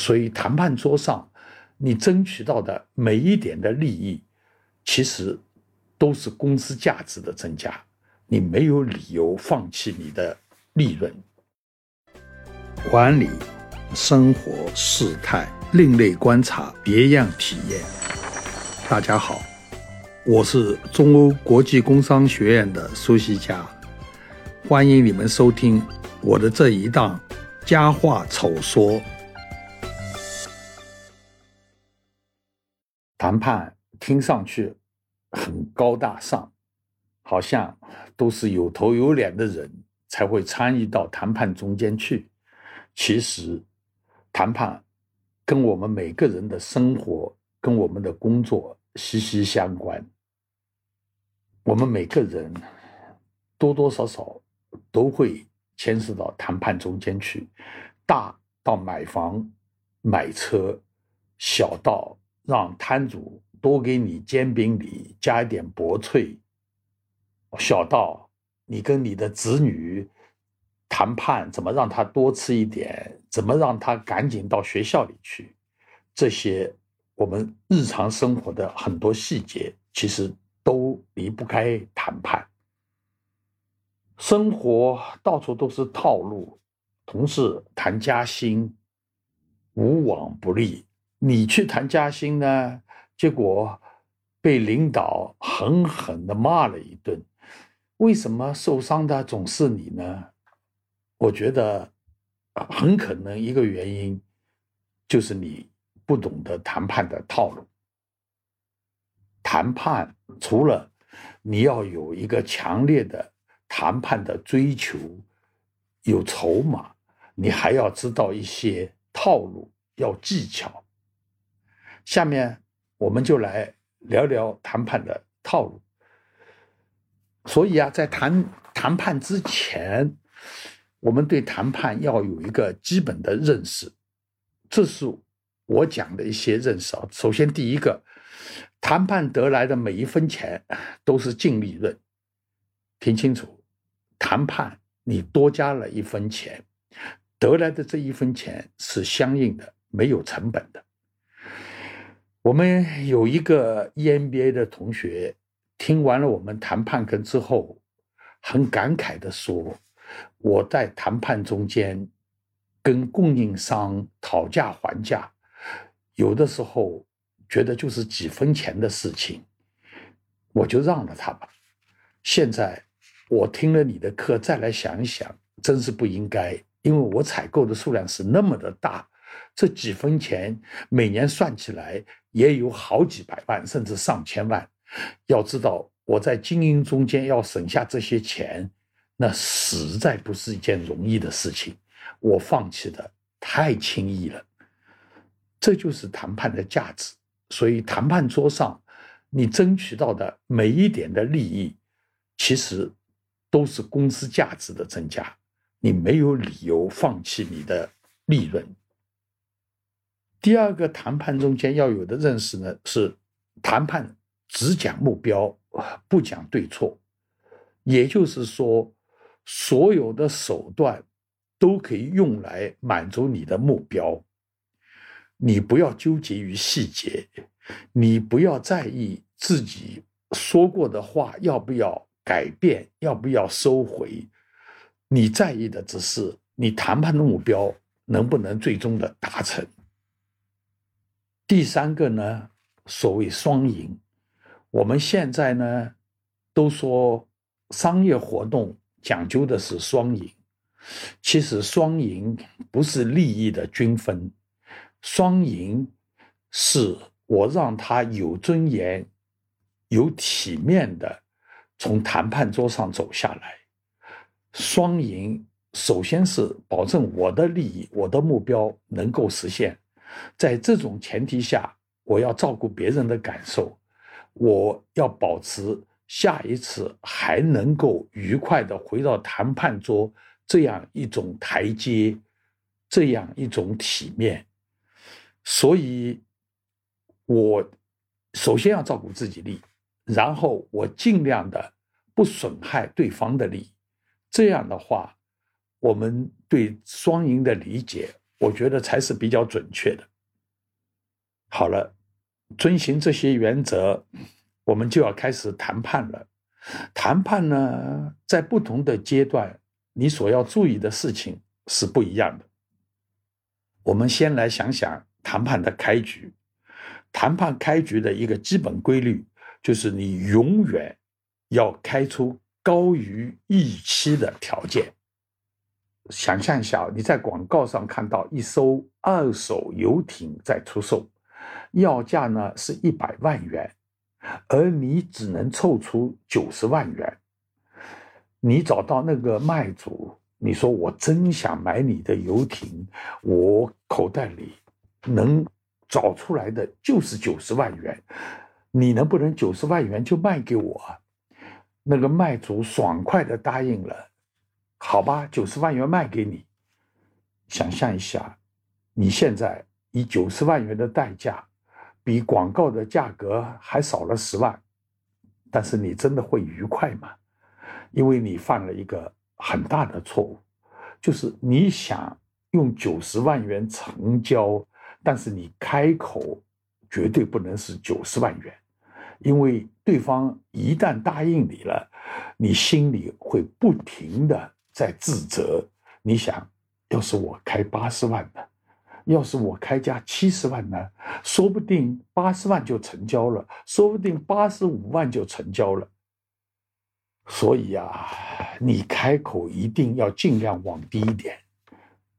所以谈判桌上你争取到的每一点的利益，其实都是公司价值的增加，你没有理由放弃你的利润。管理、生活、事态、另类观察、别样体验。大家好，我是中欧国际工商学院的苏西佳，欢迎你们收听我的这一档佳话丑说。谈判听上去很高大上，好像都是有头有脸的人才会参与到谈判中间去。其实，谈判跟我们每个人的生活、跟我们的工作息息相关。我们每个人多多少少都会牵涉到谈判中间去，大到买房、买车，小到。让摊主多给你煎饼里加一点薄脆，小到你跟你的子女谈判怎么让他多吃一点，怎么让他赶紧到学校里去，这些我们日常生活的很多细节，其实都离不开谈判。生活到处都是套路，同事谈加薪，无往不利。你去谈加薪呢，结果被领导狠狠的骂了一顿。为什么受伤的总是你呢？我觉得很可能一个原因就是你不懂得谈判的套路。谈判除了你要有一个强烈的谈判的追求，有筹码，你还要知道一些套路，要技巧。下面我们就来聊聊谈判的套路。所以啊，在谈谈判之前，我们对谈判要有一个基本的认识。这是我讲的一些认识啊。首先，第一个，谈判得来的每一分钱都是净利润。听清楚，谈判你多加了一分钱，得来的这一分钱是相应的，没有成本的。我们有一个 EMBA 的同学，听完了我们谈判课之后，很感慨的说：“我在谈判中间跟供应商讨价还价，有的时候觉得就是几分钱的事情，我就让了他吧。现在我听了你的课，再来想一想，真是不应该，因为我采购的数量是那么的大。”这几分钱每年算起来也有好几百万，甚至上千万。要知道我在经营中间要省下这些钱，那实在不是一件容易的事情。我放弃的太轻易了。这就是谈判的价值。所以谈判桌上，你争取到的每一点的利益，其实都是公司价值的增加。你没有理由放弃你的利润。第二个谈判中间要有的认识呢，是谈判只讲目标，不讲对错。也就是说，所有的手段都可以用来满足你的目标。你不要纠结于细节，你不要在意自己说过的话要不要改变，要不要收回。你在意的只是你谈判的目标能不能最终的达成。第三个呢，所谓双赢，我们现在呢都说商业活动讲究的是双赢，其实双赢不是利益的均分，双赢是我让他有尊严、有体面的从谈判桌上走下来。双赢首先是保证我的利益、我的目标能够实现。在这种前提下，我要照顾别人的感受，我要保持下一次还能够愉快的回到谈判桌这样一种台阶，这样一种体面。所以，我首先要照顾自己利，然后我尽量的不损害对方的利益。这样的话，我们对双赢的理解。我觉得才是比较准确的。好了，遵循这些原则，我们就要开始谈判了。谈判呢，在不同的阶段，你所要注意的事情是不一样的。我们先来想想谈判的开局。谈判开局的一个基本规律就是，你永远要开出高于预期的条件。想象一下，你在广告上看到一艘二手游艇在出售，要价呢是一百万元，而你只能凑出九十万元。你找到那个卖主，你说我真想买你的游艇，我口袋里能找出来的就是九十万元，你能不能九十万元就卖给我？那个卖主爽快的答应了。好吧，九十万元卖给你。想象一下，你现在以九十万元的代价，比广告的价格还少了十万，但是你真的会愉快吗？因为你犯了一个很大的错误，就是你想用九十万元成交，但是你开口绝对不能是九十万元，因为对方一旦答应你了，你心里会不停的。在自责，你想，要是我开八十万呢？要是我开价七十万呢？说不定八十万就成交了，说不定八十五万就成交了。所以啊，你开口一定要尽量往低一点，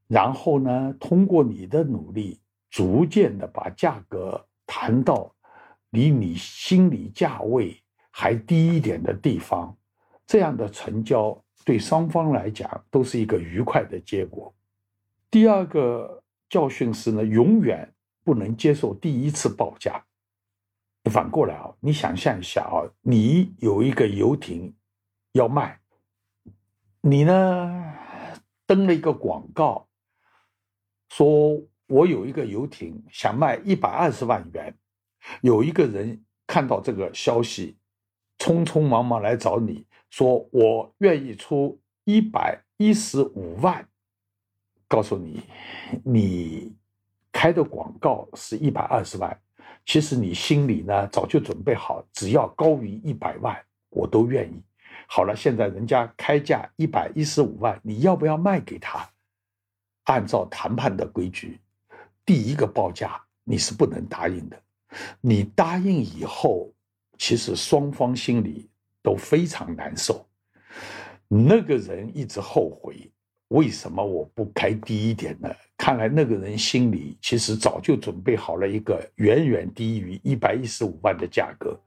然后呢，通过你的努力，逐渐的把价格谈到离你心理价位还低一点的地方，这样的成交。对双方来讲都是一个愉快的结果。第二个教训是呢，永远不能接受第一次报价。反过来啊，你想象一下啊，你有一个游艇要卖，你呢登了一个广告，说我有一个游艇想卖一百二十万元，有一个人看到这个消息，匆匆忙忙来找你。说我愿意出一百一十五万，告诉你，你开的广告是一百二十万，其实你心里呢早就准备好，只要高于一百万，我都愿意。好了，现在人家开价一百一十五万，你要不要卖给他？按照谈判的规矩，第一个报价你是不能答应的，你答应以后，其实双方心里。都非常难受，那个人一直后悔，为什么我不开低一点呢？看来那个人心里其实早就准备好了一个远远低于一百一十五万的价格。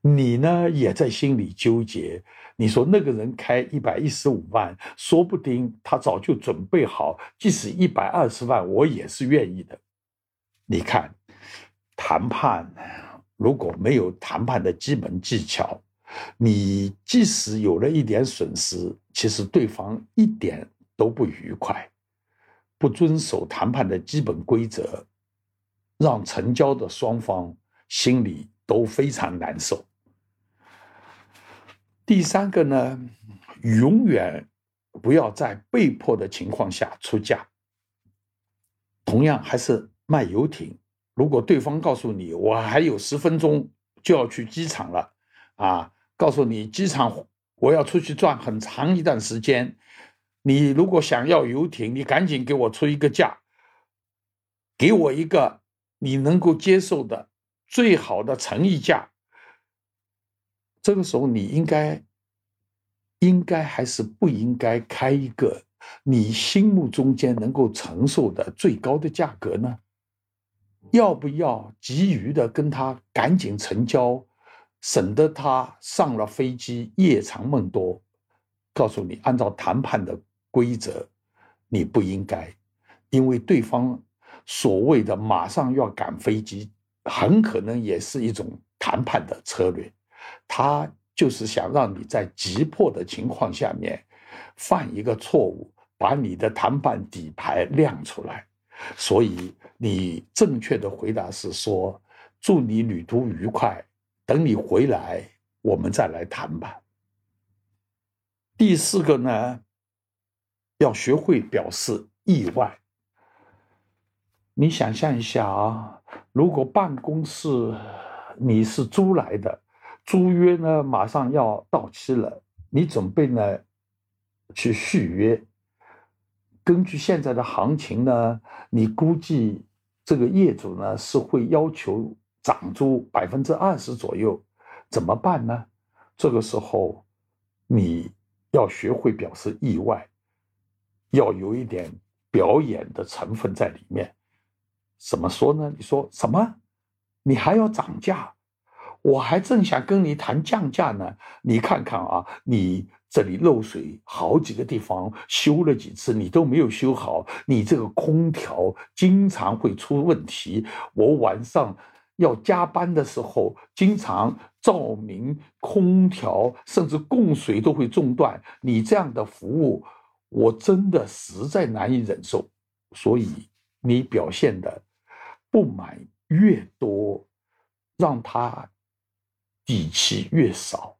你呢，也在心里纠结。你说那个人开一百一十五万，说不定他早就准备好，即使一百二十万，我也是愿意的。你看，谈判如果没有谈判的基本技巧，你即使有了一点损失，其实对方一点都不愉快，不遵守谈判的基本规则，让成交的双方心里都非常难受。第三个呢，永远不要在被迫的情况下出价。同样还是卖游艇，如果对方告诉你我还有十分钟就要去机场了，啊。告诉你，机场我要出去转很长一段时间。你如果想要游艇，你赶紧给我出一个价，给我一个你能够接受的最好的诚意价。这个时候，你应该应该还是不应该开一个你心目中间能够承受的最高的价格呢？要不要急于的跟他赶紧成交？省得他上了飞机夜长梦多，告诉你，按照谈判的规则，你不应该，因为对方所谓的马上要赶飞机，很可能也是一种谈判的策略，他就是想让你在急迫的情况下面犯一个错误，把你的谈判底牌亮出来。所以你正确的回答是说，祝你旅途愉快。等你回来，我们再来谈吧。第四个呢，要学会表示意外。你想象一下啊，如果办公室你是租来的，租约呢马上要到期了，你准备呢去续约。根据现在的行情呢，你估计这个业主呢是会要求涨租百分之二十左右，怎么办呢？这个时候你要学会表示意外，要有一点表演的成分在里面。怎么说呢？你说什么？你还要涨价？我还正想跟你谈降价呢。你看看啊，你这里漏水好几个地方，修了几次你都没有修好。你这个空调经常会出问题。我晚上要加班的时候，经常照明、空调甚至供水都会中断。你这样的服务，我真的实在难以忍受。所以你表现的。不满越多，让他底气越少，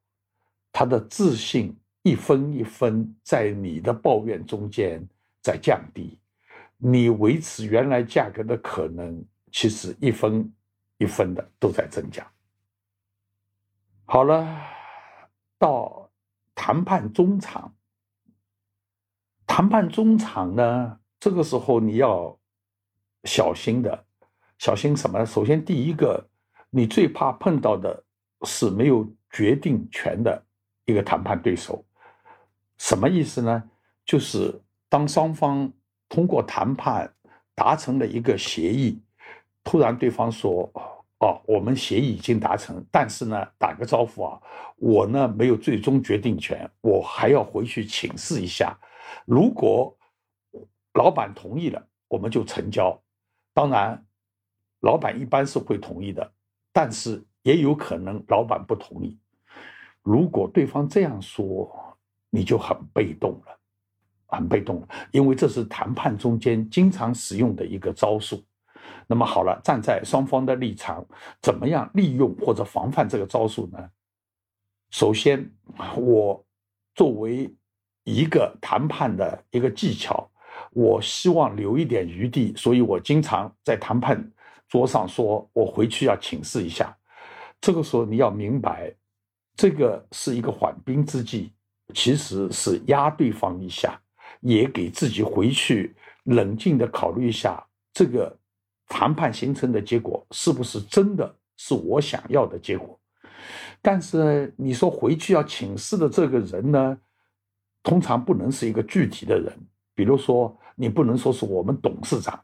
他的自信一分一分在你的抱怨中间在降低，你维持原来价格的可能其实一分一分的都在增加。好了，到谈判中场，谈判中场呢，这个时候你要小心的。小心什么？首先，第一个，你最怕碰到的是没有决定权的一个谈判对手。什么意思呢？就是当双方通过谈判达成了一个协议，突然对方说：“哦，我们协议已经达成，但是呢，打个招呼啊，我呢没有最终决定权，我还要回去请示一下。如果老板同意了，我们就成交。当然。”老板一般是会同意的，但是也有可能老板不同意。如果对方这样说，你就很被动了，很被动了，因为这是谈判中间经常使用的一个招数。那么好了，站在双方的立场，怎么样利用或者防范这个招数呢？首先，我作为一个谈判的一个技巧，我希望留一点余地，所以我经常在谈判。桌上说：“我回去要请示一下。”这个时候你要明白，这个是一个缓兵之计，其实是压对方一下，也给自己回去冷静的考虑一下，这个谈判形成的结果是不是真的是我想要的结果。但是你说回去要请示的这个人呢，通常不能是一个具体的人，比如说你不能说是我们董事长，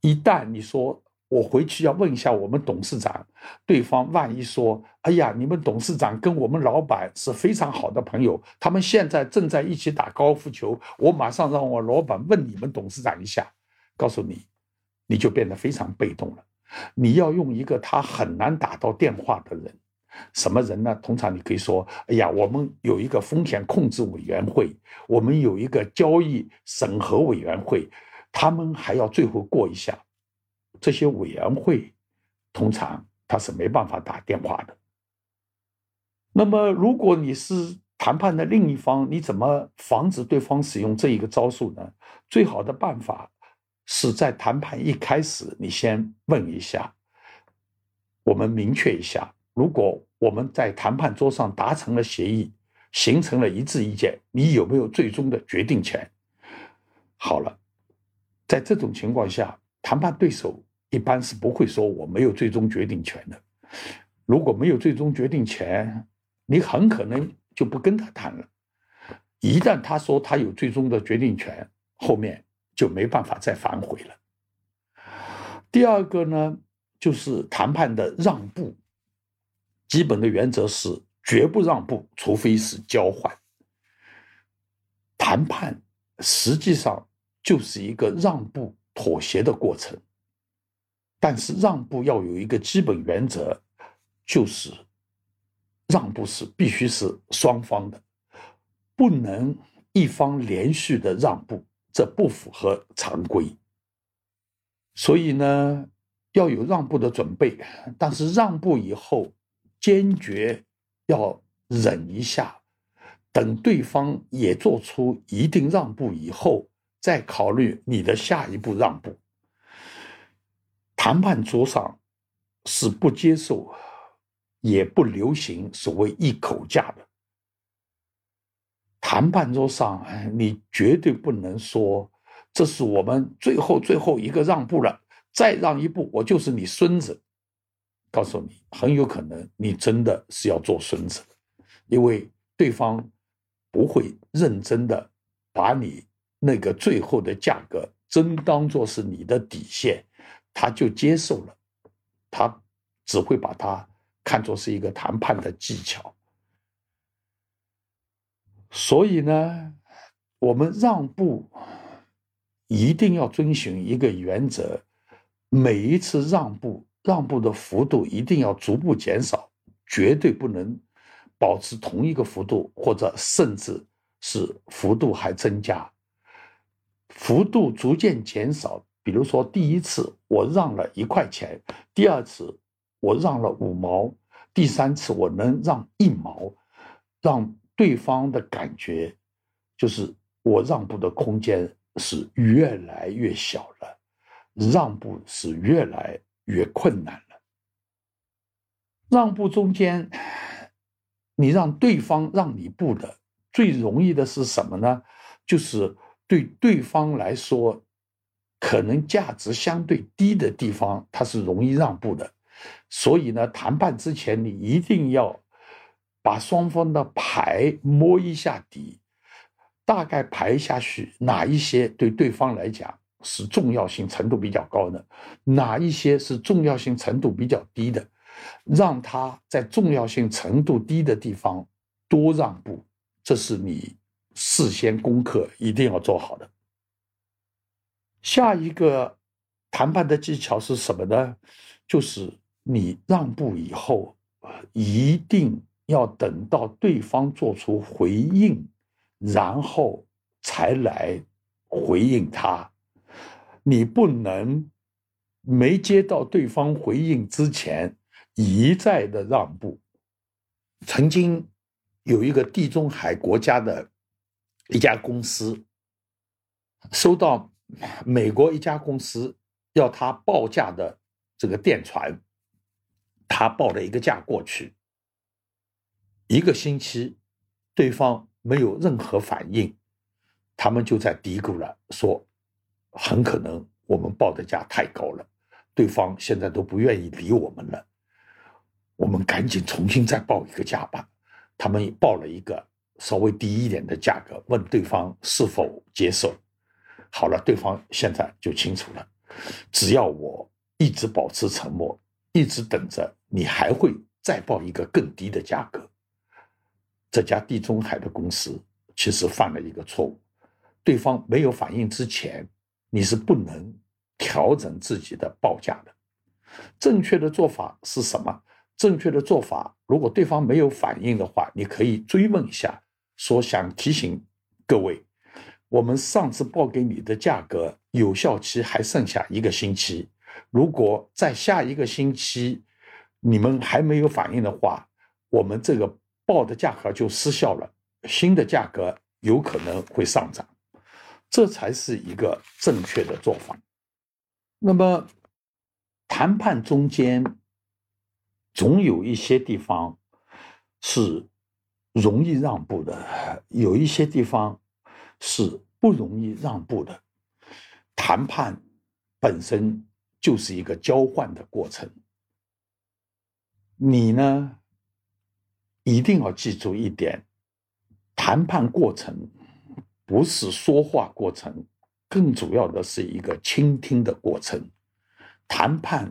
一旦你说。我回去要问一下我们董事长，对方万一说：“哎呀，你们董事长跟我们老板是非常好的朋友，他们现在正在一起打高尔夫球。”我马上让我老板问你们董事长一下，告诉你，你就变得非常被动了。你要用一个他很难打到电话的人，什么人呢？通常你可以说：“哎呀，我们有一个风险控制委员会，我们有一个交易审核委员会，他们还要最后过一下。”这些委员会通常他是没办法打电话的。那么，如果你是谈判的另一方，你怎么防止对方使用这一个招数呢？最好的办法是在谈判一开始，你先问一下，我们明确一下，如果我们在谈判桌上达成了协议，形成了一致意见，你有没有最终的决定权？好了，在这种情况下。谈判对手一般是不会说我没有最终决定权的。如果没有最终决定权，你很可能就不跟他谈了。一旦他说他有最终的决定权，后面就没办法再反悔了。第二个呢，就是谈判的让步，基本的原则是绝不让步，除非是交换。谈判实际上就是一个让步。妥协的过程，但是让步要有一个基本原则，就是让步是必须是双方的，不能一方连续的让步，这不符合常规。所以呢，要有让步的准备，但是让步以后，坚决要忍一下，等对方也做出一定让步以后。再考虑你的下一步让步。谈判桌上是不接受，也不流行所谓一口价的。谈判桌上，你绝对不能说这是我们最后最后一个让步了，再让一步，我就是你孙子。告诉你，很有可能你真的是要做孙子，因为对方不会认真的把你那个最后的价格真当做是你的底线。他就接受了，他只会把它看作是一个谈判的技巧。所以呢，我们让步一定要遵循一个原则：每一次让步，让步的幅度一定要逐步减少，绝对不能保持同一个幅度，或者甚至是幅度还增加。幅度逐渐减少。比如说，第一次我让了一块钱，第二次我让了五毛，第三次我能让一毛，让对方的感觉就是我让步的空间是越来越小了，让步是越来越困难了。让步中间，你让对方让你步的最容易的是什么呢？就是对对方来说。可能价值相对低的地方，它是容易让步的，所以呢，谈判之前你一定要把双方的牌摸一下底，大概排下去哪一些对对方来讲是重要性程度比较高的，哪一些是重要性程度比较低的，让他在重要性程度低的地方多让步，这是你事先功课一定要做好的。下一个谈判的技巧是什么呢？就是你让步以后，一定要等到对方做出回应，然后才来回应他。你不能没接到对方回应之前一再的让步。曾经有一个地中海国家的一家公司收到。美国一家公司要他报价的这个电传，他报了一个价过去，一个星期，对方没有任何反应，他们就在嘀咕了，说很可能我们报的价太高了，对方现在都不愿意理我们了，我们赶紧重新再报一个价吧。他们报了一个稍微低一点的价格，问对方是否接受。好了，对方现在就清楚了。只要我一直保持沉默，一直等着，你还会再报一个更低的价格。这家地中海的公司其实犯了一个错误：对方没有反应之前，你是不能调整自己的报价的。正确的做法是什么？正确的做法，如果对方没有反应的话，你可以追问一下，说想提醒各位。我们上次报给你的价格有效期还剩下一个星期，如果在下一个星期你们还没有反应的话，我们这个报的价格就失效了，新的价格有可能会上涨，这才是一个正确的做法。那么谈判中间总有一些地方是容易让步的，有一些地方。是不容易让步的，谈判本身就是一个交换的过程。你呢，一定要记住一点：谈判过程不是说话过程，更主要的是一个倾听的过程。谈判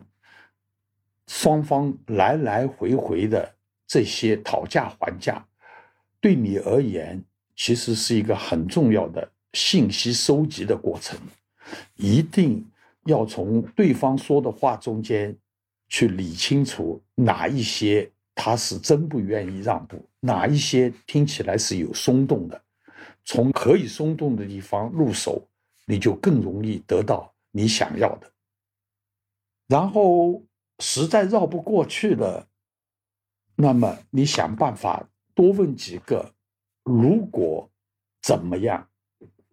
双方来来回回的这些讨价还价，对你而言。其实是一个很重要的信息收集的过程，一定要从对方说的话中间去理清楚哪一些他是真不愿意让步，哪一些听起来是有松动的，从可以松动的地方入手，你就更容易得到你想要的。然后实在绕不过去了，那么你想办法多问几个。如果怎么样？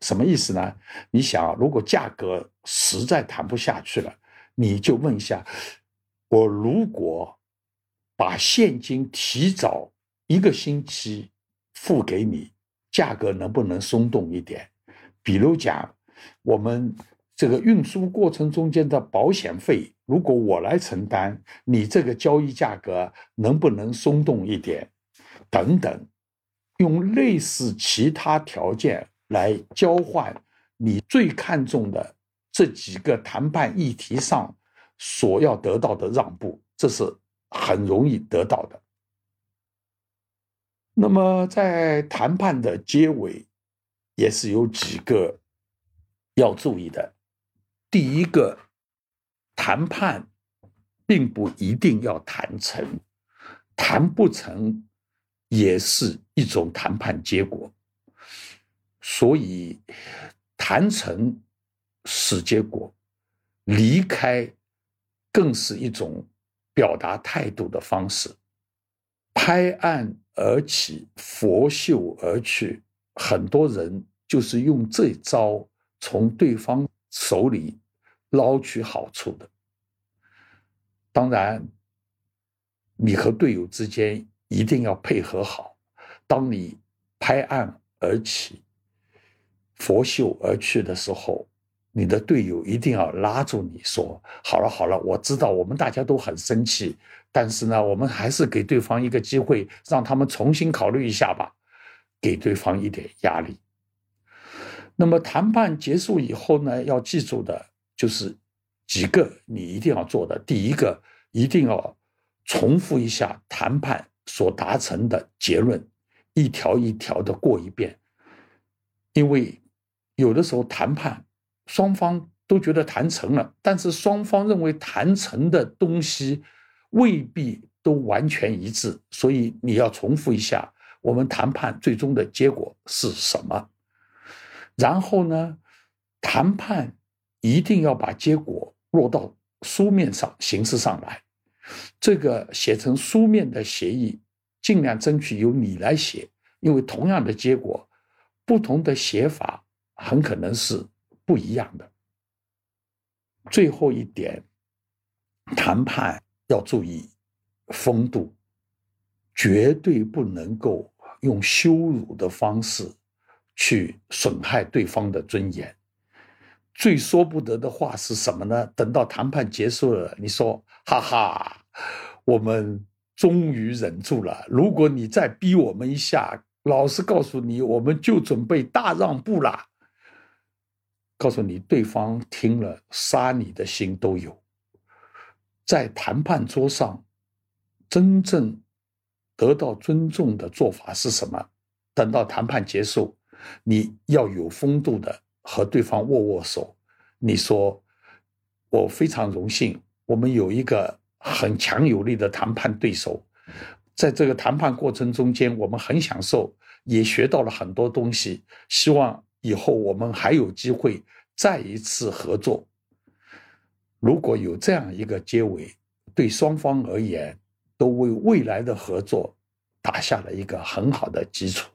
什么意思呢？你想，如果价格实在谈不下去了，你就问一下，我如果把现金提早一个星期付给你，价格能不能松动一点？比如讲，我们这个运输过程中间的保险费，如果我来承担，你这个交易价格能不能松动一点？等等，用类似其他条件来交换你最看重的这几个谈判议题上所要得到的让步，这是很容易得到的。那么在谈判的结尾。也是有几个要注意的。第一个，谈判并不一定要谈成，谈不成也是一种谈判结果。所以，谈成是结果，离开更是一种表达态度的方式。拍案而起，拂袖而去，很多人。就是用这招从对方手里捞取好处的。当然，你和队友之间一定要配合好。当你拍案而起、拂袖而去的时候，你的队友一定要拉住你说：“好了好了，我知道我们大家都很生气，但是呢，我们还是给对方一个机会，让他们重新考虑一下吧，给对方一点压力。”那么谈判结束以后呢，要记住的就是几个你一定要做的。第一个，一定要重复一下谈判所达成的结论，一条一条的过一遍。因为有的时候谈判双方都觉得谈成了，但是双方认为谈成的东西未必都完全一致，所以你要重复一下我们谈判最终的结果是什么。然后呢，谈判一定要把结果落到书面上、形式上来。这个写成书面的协议，尽量争取由你来写，因为同样的结果，不同的写法很可能是不一样的。最后一点，谈判要注意风度，绝对不能够用羞辱的方式。去损害对方的尊严，最说不得的话是什么呢？等到谈判结束了，你说：“哈哈，我们终于忍住了。如果你再逼我们一下，老实告诉你，我们就准备大让步了。”告诉你，对方听了杀你的心都有。在谈判桌上，真正得到尊重的做法是什么？等到谈判结束。你要有风度的和对方握握手，你说我非常荣幸，我们有一个很强有力的谈判对手，在这个谈判过程中间，我们很享受，也学到了很多东西。希望以后我们还有机会再一次合作。如果有这样一个结尾，对双方而言，都为未来的合作打下了一个很好的基础。